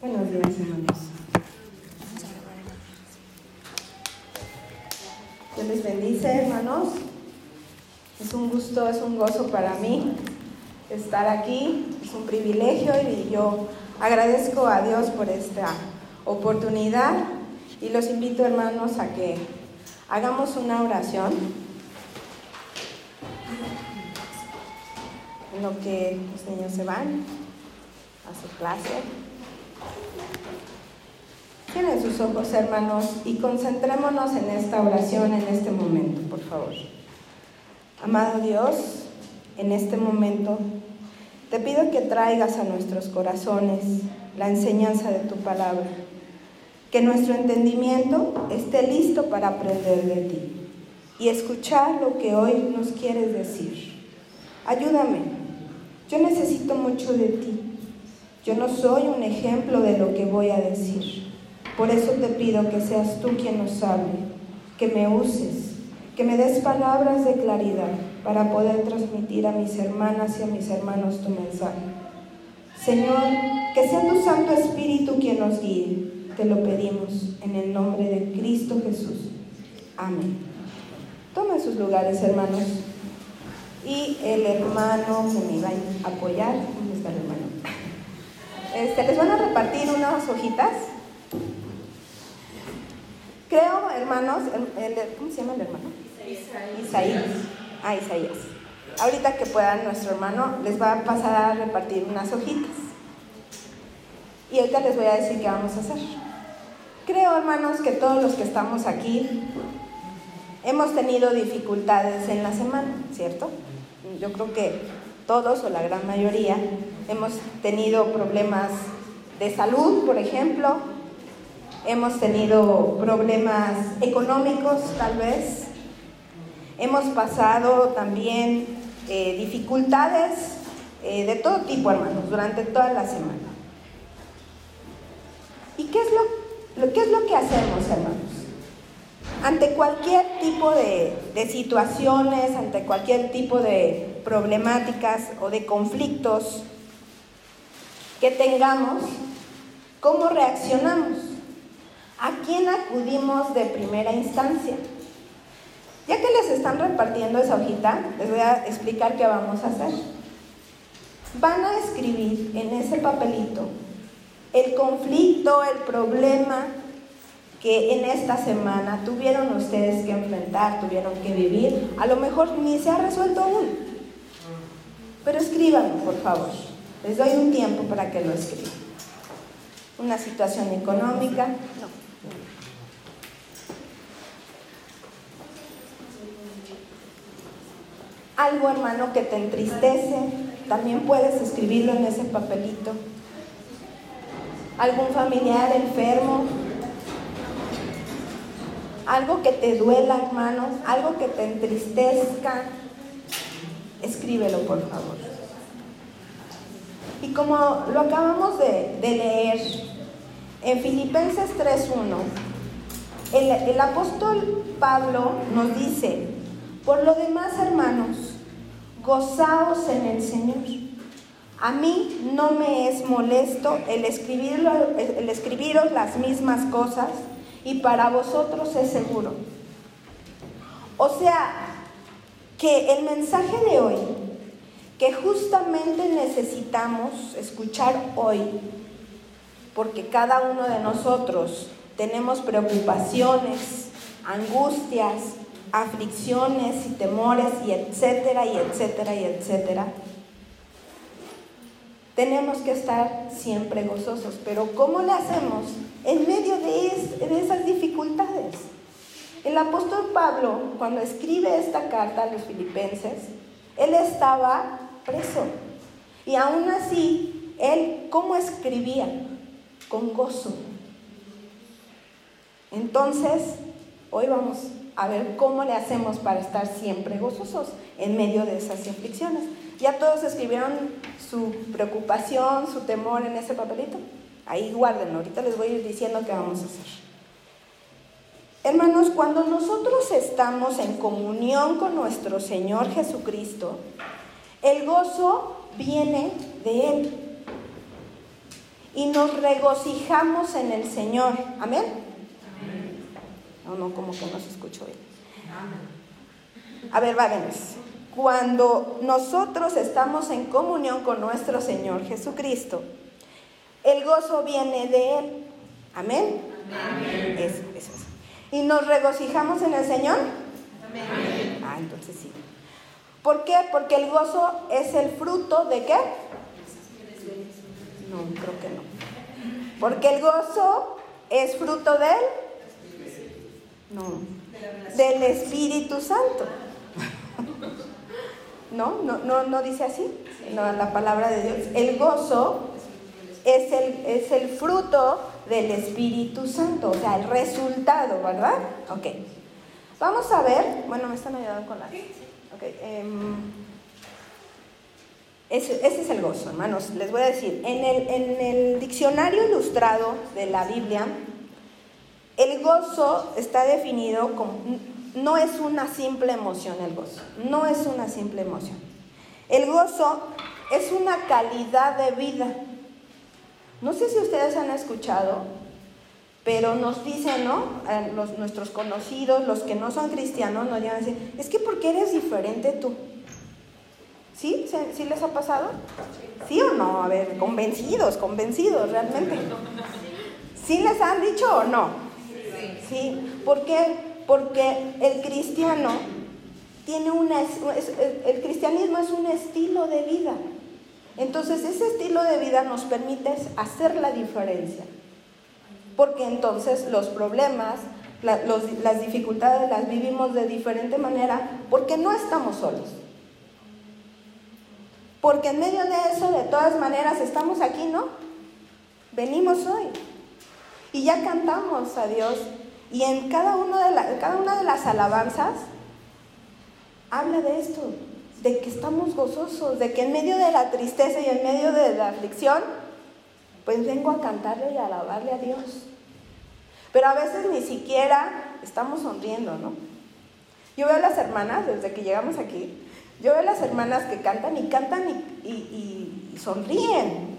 Buenos días, hermanos. Dios les bendice, hermanos. Es un gusto, es un gozo para mí estar aquí. Es un privilegio y yo agradezco a Dios por esta oportunidad y los invito, hermanos, a que hagamos una oración. En lo que los niños se van a su clase. Cierren sus ojos, hermanos, y concentrémonos en esta oración en este momento, por favor. Amado Dios, en este momento te pido que traigas a nuestros corazones la enseñanza de tu palabra, que nuestro entendimiento esté listo para aprender de ti y escuchar lo que hoy nos quieres decir. Ayúdame, yo necesito mucho de ti. Yo no soy un ejemplo de lo que voy a decir. Por eso te pido que seas tú quien nos hable, que me uses, que me des palabras de claridad para poder transmitir a mis hermanas y a mis hermanos tu mensaje. Señor, que sea tu Santo Espíritu quien nos guíe. Te lo pedimos en el nombre de Cristo Jesús. Amén. Tomen sus lugares, hermanos. Y el hermano que me va a apoyar, ¿dónde está el hermano? Este, les van a repartir unas hojitas Creo, hermanos, ¿cómo se llama el hermano? Isaías. Ah, Isaías. Ahorita que puedan, nuestro hermano les va a pasar a repartir unas hojitas. Y ahorita les voy a decir qué vamos a hacer. Creo, hermanos, que todos los que estamos aquí hemos tenido dificultades en la semana, ¿cierto? Yo creo que todos o la gran mayoría hemos tenido problemas de salud, por ejemplo, hemos tenido problemas económicos tal vez, hemos pasado también eh, dificultades eh, de todo tipo, hermanos, durante toda la semana. ¿Y qué es lo, qué es lo que hacemos, hermanos? Ante cualquier tipo de, de situaciones, ante cualquier tipo de problemáticas o de conflictos que tengamos, ¿cómo reaccionamos? ¿A quién acudimos de primera instancia? Ya que les están repartiendo esa hojita, les voy a explicar qué vamos a hacer. Van a escribir en ese papelito el conflicto, el problema que en esta semana tuvieron ustedes que enfrentar, tuvieron que vivir. A lo mejor ni se ha resuelto aún. Pero escríbanlo, por favor. Les doy un tiempo para que lo escriban. Una situación económica, no. algo, hermano, que te entristece, también puedes escribirlo en ese papelito. Algún familiar enfermo, algo que te duela, hermano, algo que te entristezca, escríbelo, por favor. Y como lo acabamos de, leer en Filipenses 3.1, el, el apóstol Pablo nos dice, por lo demás, hermanos, gozaos en el Señor. A mí no me es molesto el, escribirlo, el escribiros las mismas cosas y para vosotros es seguro. O sea, que el mensaje de hoy, que justamente necesitamos escuchar hoy, porque cada uno de nosotros tenemos preocupaciones, angustias, aflicciones y temores y etcétera y etcétera y etcétera. Tenemos que estar siempre gozosos, pero ¿cómo le hacemos en medio de, de esas dificultades? El apóstol Pablo, cuando escribe esta carta a los filipenses, él estaba preso. Y aún así, él, ¿cómo escribía? Con gozo. Entonces, hoy vamos a ver cómo le hacemos para estar siempre gozosos en medio de esas aflicciones. ¿Ya todos escribieron su preocupación, su temor en ese papelito? Ahí guárdenlo, ahorita les voy a ir diciendo qué vamos a hacer. Hermanos, cuando nosotros estamos en comunión con nuestro Señor Jesucristo, el gozo viene de Él. y nos regocijamos en el Señor. Amén. No, no, como que no se escuchó bien. A ver, vámonos. Cuando nosotros estamos en comunión con nuestro Señor Jesucristo, el gozo viene de Él. Amén. Amén. Eso, eso, ¿Y nos regocijamos en el Señor? Amén. Ah, entonces sí. ¿Por qué? Porque el gozo es el fruto de qué? No, creo que no. Porque el gozo es fruto del no, del Espíritu Santo. ¿No? ¿No, no, no dice así? No, la palabra de Dios. El gozo es el, es el fruto del Espíritu Santo, o sea, el resultado, ¿verdad? Ok. Vamos a ver, bueno, me están ayudando con la... Ok. Em, ese, ese, es el gozo, hermanos. Les voy a decir, en el, en el diccionario ilustrado de la Biblia, el gozo está definido como, no es una simple emoción el gozo, no es una simple emoción. El gozo es una calidad de vida. No sé si ustedes han escuchado, pero nos dicen, ¿no? Los, nuestros conocidos, los que no son cristianos, nos llegan a decir, es que porque eres diferente tú. ¿Sí? ¿Sí les ha pasado? ¿Sí o no? A ver, convencidos, convencidos realmente. ¿Sí les han dicho o no? ¿sí? ¿Por qué? Porque el cristiano tiene una, el cristianismo es un estilo de vida. Entonces ese estilo de vida nos permite hacer la diferencia. Porque entonces los problemas, las dificultades las vivimos de diferente manera porque no estamos solos. Porque en medio de eso, de todas maneras, estamos aquí, ¿no? Venimos hoy. Y ya cantamos a Dios y en cada, una de las alabanzas habla de esto, de que estamos gozosos, de que en medio de la tristeza y en medio de la aflicción, pues vengo a cantarle y a alabarle a Dios. Pero a veces ni siquiera estamos sonriendo, ¿no? Yo veo a las hermanas, desde que llegamos aquí, yo veo a las hermanas que cantan y cantan y, sonríen.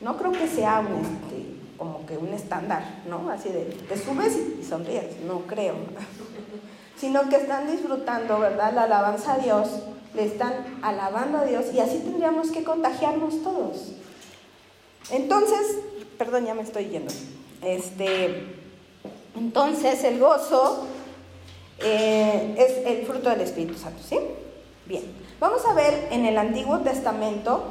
No creo que sea un, este, como que un estándar, ¿no? Así de, te subes y sonríes, no creo. Sino que están disfrutando, ¿verdad? La alabanza a Dios, le están alabando a Dios y así tendríamos que contagiarnos todos. Entonces, perdón, ya me estoy yendo. Este, entonces el gozo eh, es el fruto del Espíritu Santo, ¿sí? Bien, vamos a ver en el Antiguo Testamento,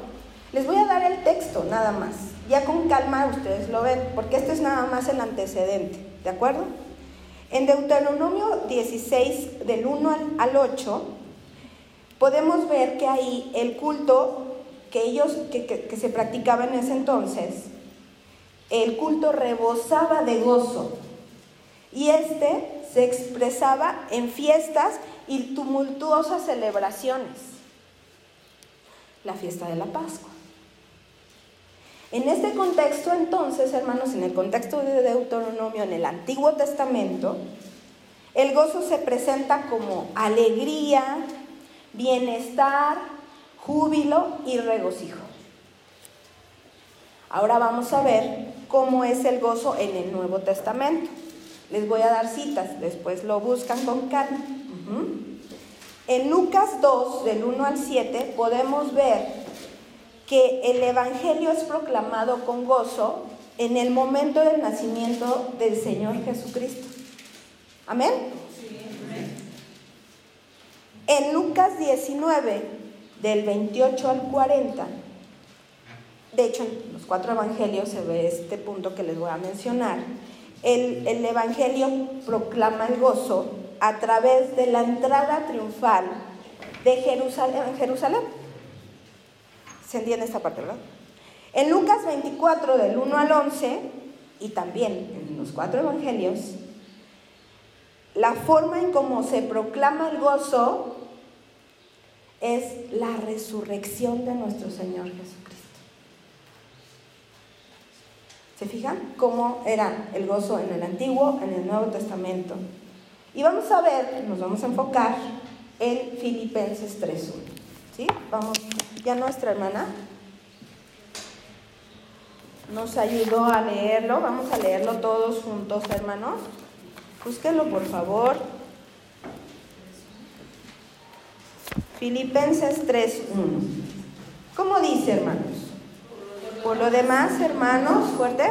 les voy a dar el texto nada más. Ya con calma ustedes lo ven, porque este es nada más el antecedente, ¿de acuerdo? En Deuteronomio 16, del 1 al 8, podemos ver que ahí el culto que ellos, que, que se practicaba en ese entonces, el culto rebosaba de gozo. Y este se expresaba en fiestas y tumultuosas celebraciones. La fiesta de la Pascua. En este contexto, entonces, hermanos, en el contexto de Deuteronomio, en el Antiguo Testamento, el gozo se presenta como alegría, bienestar, júbilo y regocijo. Ahora vamos a ver cómo es el gozo en el Nuevo Testamento. Les voy a dar citas, después lo buscan con calma. En Lucas 2, del 1 al 7, podemos ver que el Evangelio es proclamado con gozo en el momento del nacimiento del Señor Jesucristo. ¿Amén? En Lucas 19, del 28 al 40, de hecho en los cuatro evangelios se ve este punto que les voy a mencionar, el, el Evangelio proclama el gozo a través de la entrada triunfal de Jerusalén. Jerusalén ¿Se entiende esta parte, verdad? En Lucas 24, del 1 al 11, y también en los cuatro evangelios, la forma en cómo se proclama el gozo es la resurrección de nuestro Señor Jesucristo. ¿Se fijan cómo era el gozo en el Antiguo, en el Nuevo Testamento? Y vamos a ver, nos vamos a enfocar en Filipenses 3.1. ¿Sí? Vamos, ya nuestra hermana. nos ayudó a leerlo. Vamos a leerlo todos juntos, hermanos. Búsquenlo, por favor. Filipenses 3.1. ¿Cómo dice, hermanos? Por lo demás, hermanos, fuerte.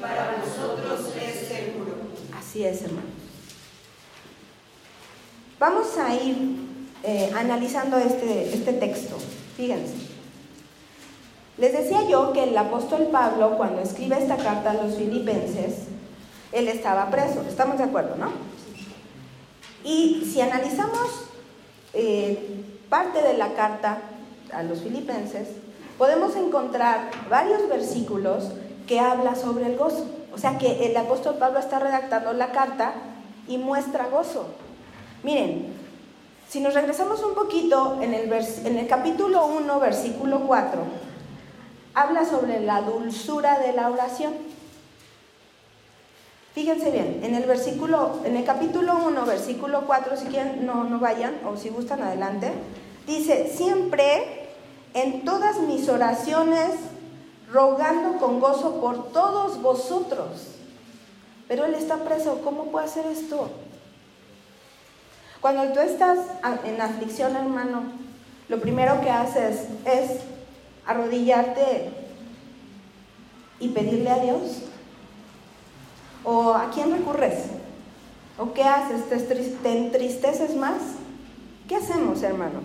para vosotros es seguro. Así es, hermanos. Vamos a ir eh, analizando este, este texto. Fíjense. Les decía yo que el apóstol Pablo, cuando escribe esta carta a los filipenses, él estaba preso. ¿Estamos de acuerdo, no? Y si analizamos eh, parte de la carta a los filipenses, podemos encontrar varios versículos que habla sobre el gozo. O sea que el apóstol Pablo está redactando la carta y muestra gozo. Miren, si nos regresamos un poquito en el, en el capítulo 1, versículo 4, habla sobre la dulzura de la oración. Fíjense bien, en el versículo, en el capítulo 1, versículo 4, si quieren no, no vayan, o si gustan adelante, dice, siempre en todas mis oraciones rogando con gozo por todos vosotros. Pero él está preso, ¿cómo puede hacer esto? Cuando tú estás en aflicción, hermano, lo primero que haces es arrodillarte y pedirle a Dios. ¿O a quién recurres? ¿O qué haces? ¿Te entristeces más? ¿Qué hacemos, hermanos?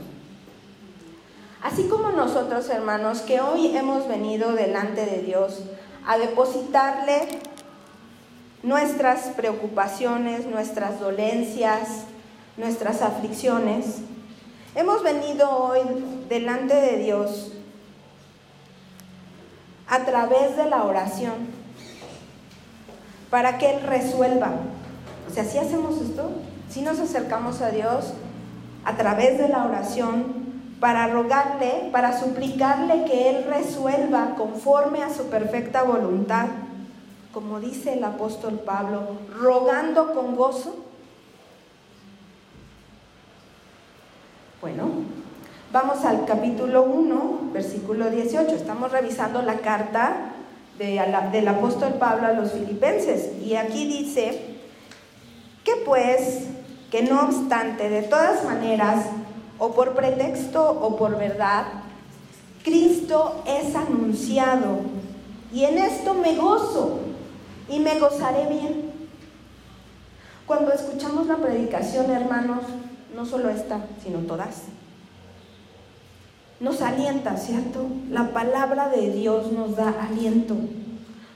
Así como nosotros, hermanos, que hoy hemos venido delante de Dios a depositarle nuestras preocupaciones, nuestras dolencias, nuestras aflicciones, hemos venido hoy delante de Dios a través de la oración para que Él resuelva. O sea, si hacemos esto, si nos acercamos a Dios a través de la oración, para rogarle, para suplicarle que Él resuelva conforme a su perfecta voluntad, como dice el apóstol Pablo, rogando con gozo. Bueno, vamos al capítulo 1, versículo 18. Estamos revisando la carta del apóstol Pablo a los filipenses. Y aquí dice que pues, que no obstante, de todas maneras, o por pretexto o por verdad, Cristo es anunciado y en esto me gozo y me gozaré bien. Cuando escuchamos la predicación, hermanos, no solo esta, sino todas, nos alienta, ¿cierto? La palabra de Dios nos da aliento,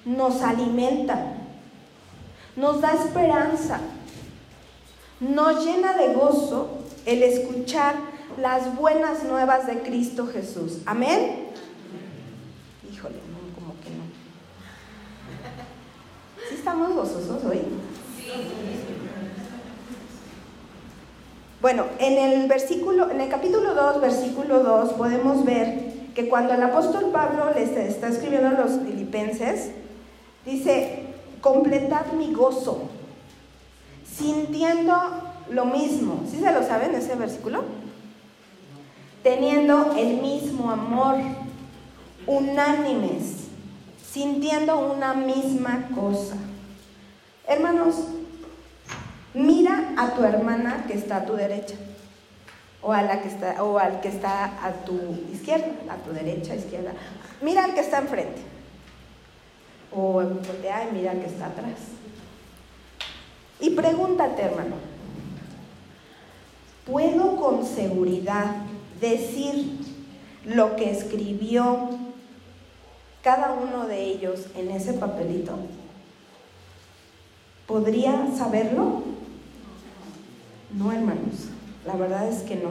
nos alimenta, nos da esperanza, nos llena de gozo el escuchar las buenas nuevas de Cristo Jesús. Amén. Híjole, no, como que no. ¿Sí estamos gozosos hoy? Bueno, en el versículo, en el capítulo 2, versículo 2, podemos ver que cuando el apóstol Pablo les está escribiendo a los filipenses, dice, completad mi gozo, sintiendo lo mismo. ¿Sí se lo saben ese versículo? Teniendo el mismo amor, unánimes, sintiendo una misma cosa. Hermanos, a tu hermana que está a tu derecha o a la que está o al que está a tu izquierda, a tu derecha, izquierda. Mira al que está enfrente. O voltea y mira al que está atrás. Y pregúntate, hermano, ¿Puedo con seguridad decir lo que escribió cada uno de ellos en ese papelito? ¿Podría saberlo? No, hermanos, la verdad es que no.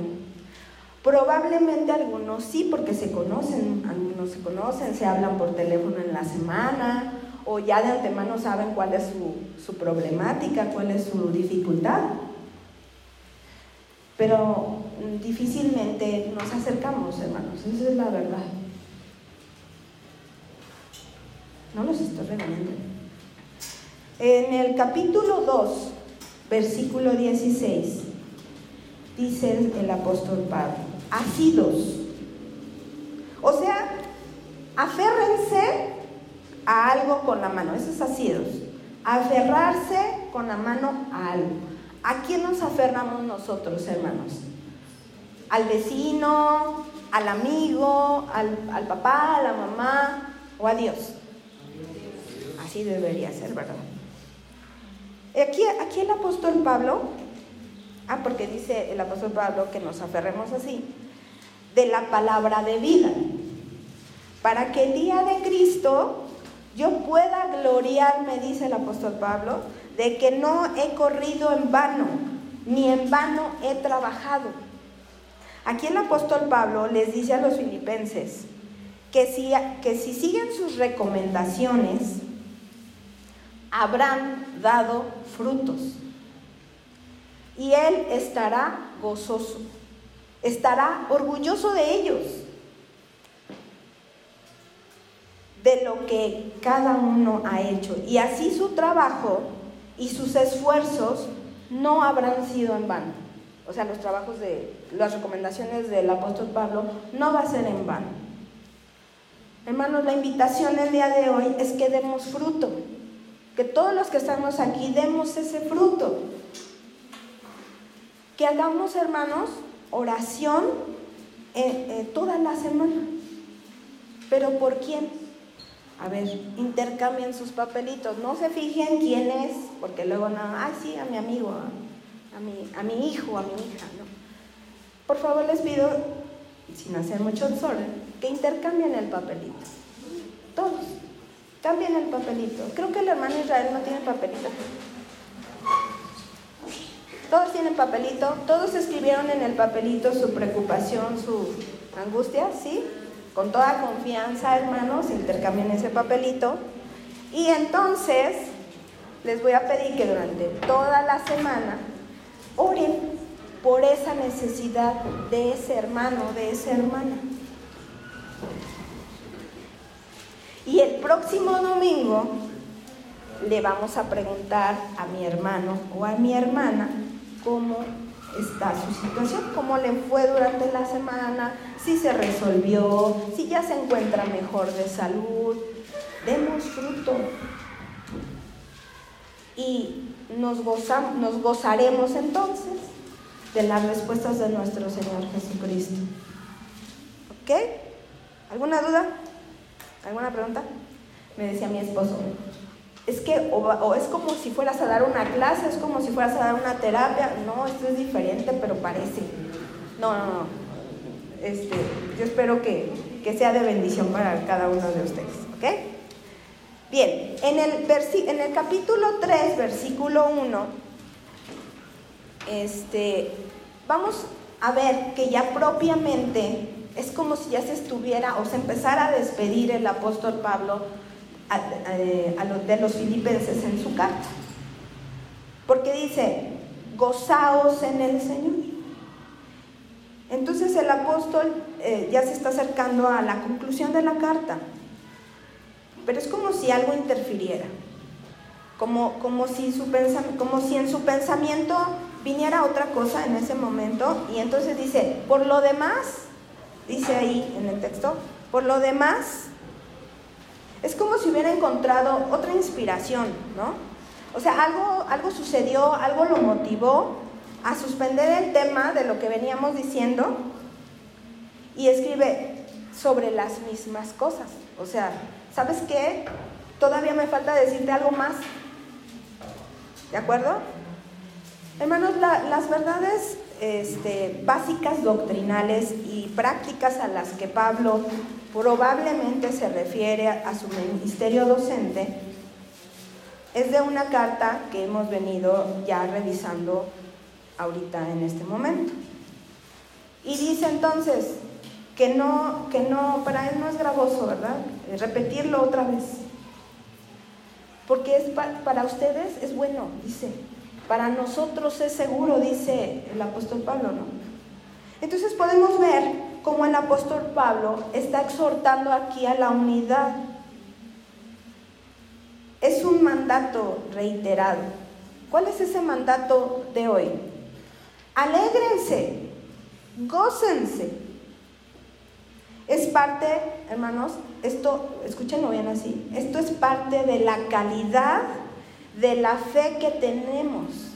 Probablemente algunos sí, porque se conocen, algunos se conocen, se hablan por teléfono en la semana, o ya de antemano saben cuál es su, su problemática, cuál es su dificultad pero difícilmente nos acercamos, hermanos, esa es la verdad. No los estoy regañando. En el capítulo 2, versículo 16, dice el apóstol Pablo, asidos. O sea, aférrense a algo con la mano, eso es asidos. Aferrarse con la mano a algo. ¿A quién nos aferramos nosotros, hermanos? ¿Al vecino, al amigo, al, al papá, a la mamá o a Dios? Así debería ser, ¿verdad? Aquí, aquí el apóstol Pablo, ah, porque dice el apóstol Pablo que nos aferremos así, de la palabra de vida, para que el día de Cristo yo pueda gloriarme, dice el apóstol Pablo, de que no he corrido en vano, ni en vano he trabajado. Aquí el apóstol Pablo les dice a los filipenses que si, que si siguen sus recomendaciones, habrán dado frutos. Y Él estará gozoso, estará orgulloso de ellos, de lo que cada uno ha hecho. Y así su trabajo y sus esfuerzos no habrán sido en vano. O sea, los trabajos de las recomendaciones del apóstol Pablo no va a ser en vano. Hermanos, la invitación el día de hoy es que demos fruto que todos los que estamos aquí demos ese fruto. Que hagamos, hermanos, oración eh, eh, toda la semana. ¿Pero por quién? A ver, intercambien sus papelitos. No se fijen quién es, porque luego no, ay, sí, a mi amigo, a, mi, a mi hijo, a mi hija. ¿no? Por favor, les pido, sin hacer mucho desorden, que intercambien el papelito. Todos. Cambien el papelito. Creo que el hermano Israel no tiene papelito. Todos tienen papelito, todos escribieron en el papelito su preocupación, su angustia, ¿sí? Con toda confianza, hermanos, intercambien ese papelito. Y entonces les voy a pedir que durante toda la semana oren por esa necesidad de ese hermano, de esa hermana. Y el próximo domingo le vamos a preguntar a mi hermano o a mi hermana cómo está su situación, cómo le fue durante la semana, si se resolvió, si ya se encuentra mejor de salud. Demos fruto. Y nos, nos gozaremos entonces de las respuestas de nuestro Señor Jesucristo. ¿Ok? ¿Alguna duda? ¿Alguna pregunta? Me decía mi esposo. Es que o, es como si fueras a dar una clase, es como si fueras a dar una terapia. No, esto es diferente, pero parece. No, no, no. Este, yo espero que, que sea de bendición para cada uno de ustedes. ¿Ok? Bien, en el, en el capítulo 3, versículo 1, este, vamos a ver que ya propiamente es como si ya se estuviera o se empezara a despedir el apóstol Pablo de los filipenses en su carta. Porque dice, gozaos en el Señor. Entonces el apóstol eh, ya se está acercando a la conclusión de la carta. Pero es como si algo interfiriera. Como, como, si su como si en su pensamiento viniera otra cosa en ese momento. Y entonces dice, por lo demás, dice ahí en el texto. Por lo demás, es como si hubiera encontrado otra inspiración, ¿no? O sea, algo, algo sucedió, algo lo motivó a suspender el tema de lo que veníamos diciendo y escribe sobre las mismas cosas. O sea, ¿sabes qué? Todavía me falta decirte algo más. ¿De acuerdo? Hermanos, las verdades este, básicas doctrinales y prácticas a las que Pablo probablemente se refiere a su ministerio docente, es de una carta que hemos venido ya revisando ahorita en este momento. Y dice entonces que no, que no, para él no es gravoso, ¿verdad? Repetirlo otra vez. Porque es para ustedes es bueno, dice, para nosotros es seguro, dice el apóstol Pablo, ¿no? Entonces podemos ver cómo el apóstol Pablo está exhortando aquí a la unidad. Es un mandato reiterado. ¿Cuál es ese mandato de hoy? Alégrense, gócense. Es parte, hermanos, esto, escúchenlo bien así, esto es parte de la calidad de la fe que tenemos.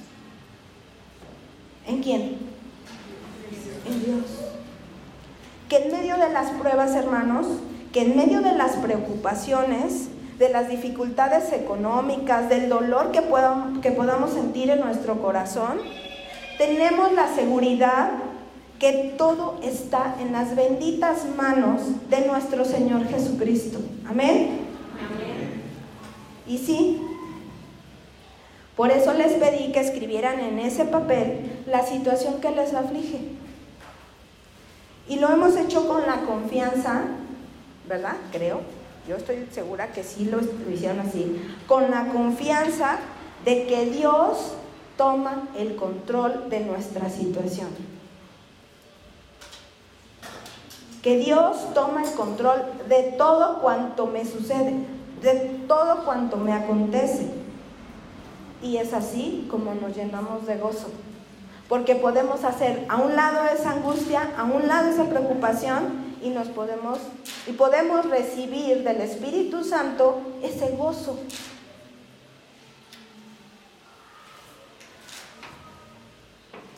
¿En quién? En Dios. Que en medio de las pruebas, hermanos, que en medio de las preocupaciones, de las dificultades económicas, del dolor que, que podamos sentir en nuestro corazón, tenemos la seguridad que todo está en las benditas manos de nuestro Señor Jesucristo. Amén. Amén. Y sí, por eso les pedí que escribieran en ese papel la situación que les aflige. Y lo hemos hecho con la confianza, ¿verdad? Creo. Yo estoy segura que sí lo, hicieron así. Con la confianza de que Dios toma el control de nuestra situación. Que Dios toma el control de todo cuanto me sucede, de todo cuanto me acontece. Y es así como nos llenamos de gozo. Porque podemos hacer a un lado esa angustia, a un lado esa preocupación y nos podemos y podemos recibir del Espíritu Santo ese gozo,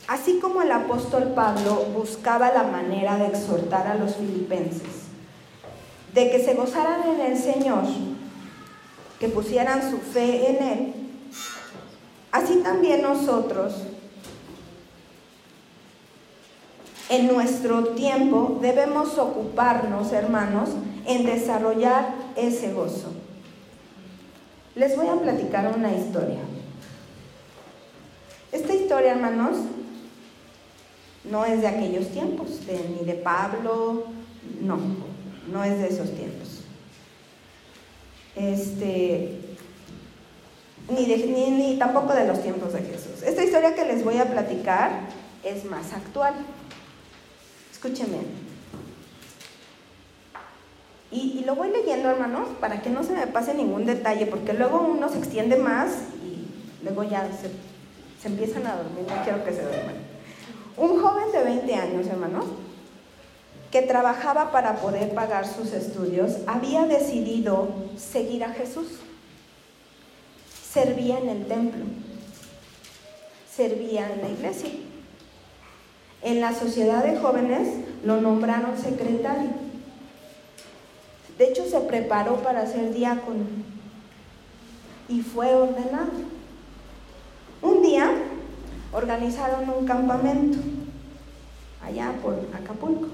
Así como el apóstol Pablo buscaba la manera de exhortar a los filipenses, de que se gozaran en el Señor, que pusieran su fe en Él, así también nosotros, en nuestro tiempo, debemos ocuparnos, hermanos, en desarrollar ese gozo. Les voy a platicar una historia. Esta historia, hermanos, no es de aquellos tiempos, ni de Pablo, no, no es de esos tiempos. Este, ni, tampoco de los tiempos de Jesús. Esta historia que les voy a platicar es más actual. Escúchenme. Y, lo voy leyendo, hermanos, para que no se me pase ningún detalle, porque luego uno se extiende más y luego ya se, se empiezan a dormir. No quiero que se duerman. Un joven de 20 años, hermanos, que trabajaba para poder pagar sus estudios, había decidido seguir a Jesús. Servía en el templo, servía en la iglesia. En la sociedad de jóvenes lo nombraron secretario. De hecho, se preparó para ser diácono y fue ordenado. Un día organizaron un campamento allá por Acapulco.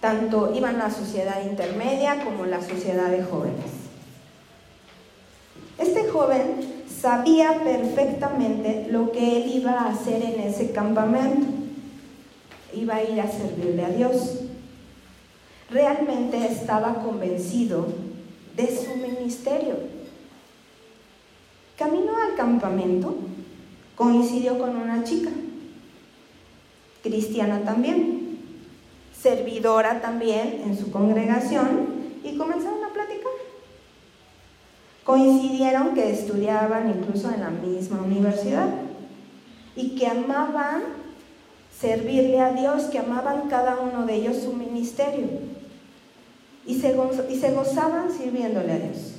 Tanto iban la sociedad intermedia como la sociedad de jóvenes. Este joven sabía perfectamente lo que él iba a hacer en ese campamento. Iba a ir a servirle a Dios. Realmente estaba convencido de su ministerio Camino al campamento, coincidió con una chica, cristiana también, servidora también en su congregación, y comenzaron. Coincidieron que estudiaban incluso en la misma universidad y que amaban servirle a Dios, que amaban cada uno de ellos su ministerio y se, y se gozaban sirviéndole a Dios.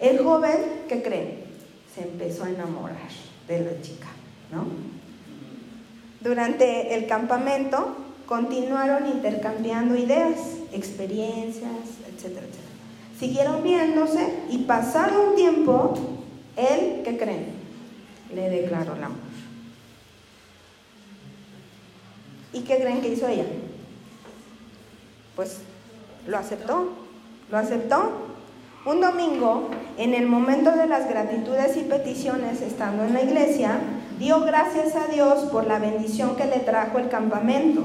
El joven, ¿qué creen? se empezó a enamorar de la chica, ¿no? Durante el campamento continuaron intercambiando ideas, experiencias, etcétera, etcétera. Siguieron viéndose y pasado un tiempo, él, ¿qué creen? Le declaró el amor. ¿Y qué creen que hizo ella? Pues lo aceptó, lo aceptó un domingo, en el momento de las gratitudes y peticiones, estando en la iglesia, dio gracias a Dios por la bendición que le trajo el campamento,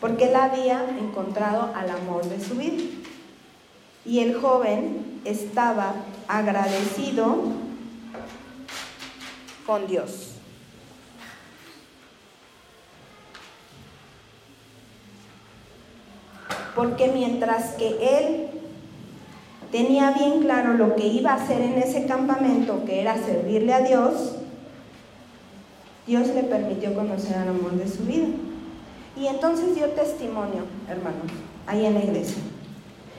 porque él había encontrado al amor de su vida. Y el joven estaba agradecido con Dios. Porque mientras que él tenía bien claro lo que iba a hacer en ese campamento, que era servirle a Dios, Dios le permitió conocer al amor de su vida. Y entonces dio testimonio, hermanos, ahí en la iglesia.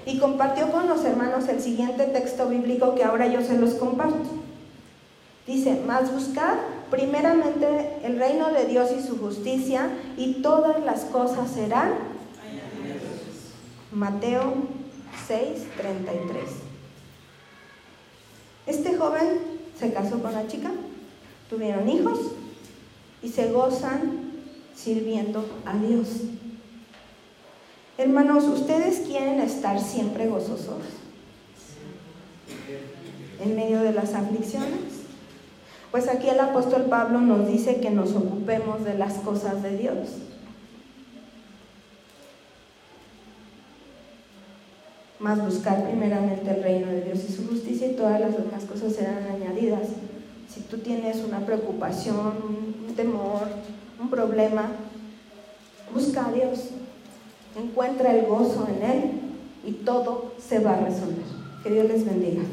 Y compartió con los hermanos el siguiente texto bíblico que ahora yo se los comparto. Dice, más buscar primeramente el reino de Dios y su justicia y todas las cosas serán. Mateo 6, 33. Este joven se casó con la chica, tuvieron hijos y se gozan sirviendo a Dios. Hermanos, ¿ustedes quieren estar siempre gozosos? En medio de las aflicciones. Pues aquí el apóstol Pablo nos dice que nos ocupemos de las cosas de Dios. Más buscar primeramente el reino de Dios y su justicia y todas las demás cosas serán añadidas. Si tú tienes una preocupación, un temor, un problema, busca a Dios, encuentra el gozo en Él y todo se va a resolver. Que Dios les bendiga.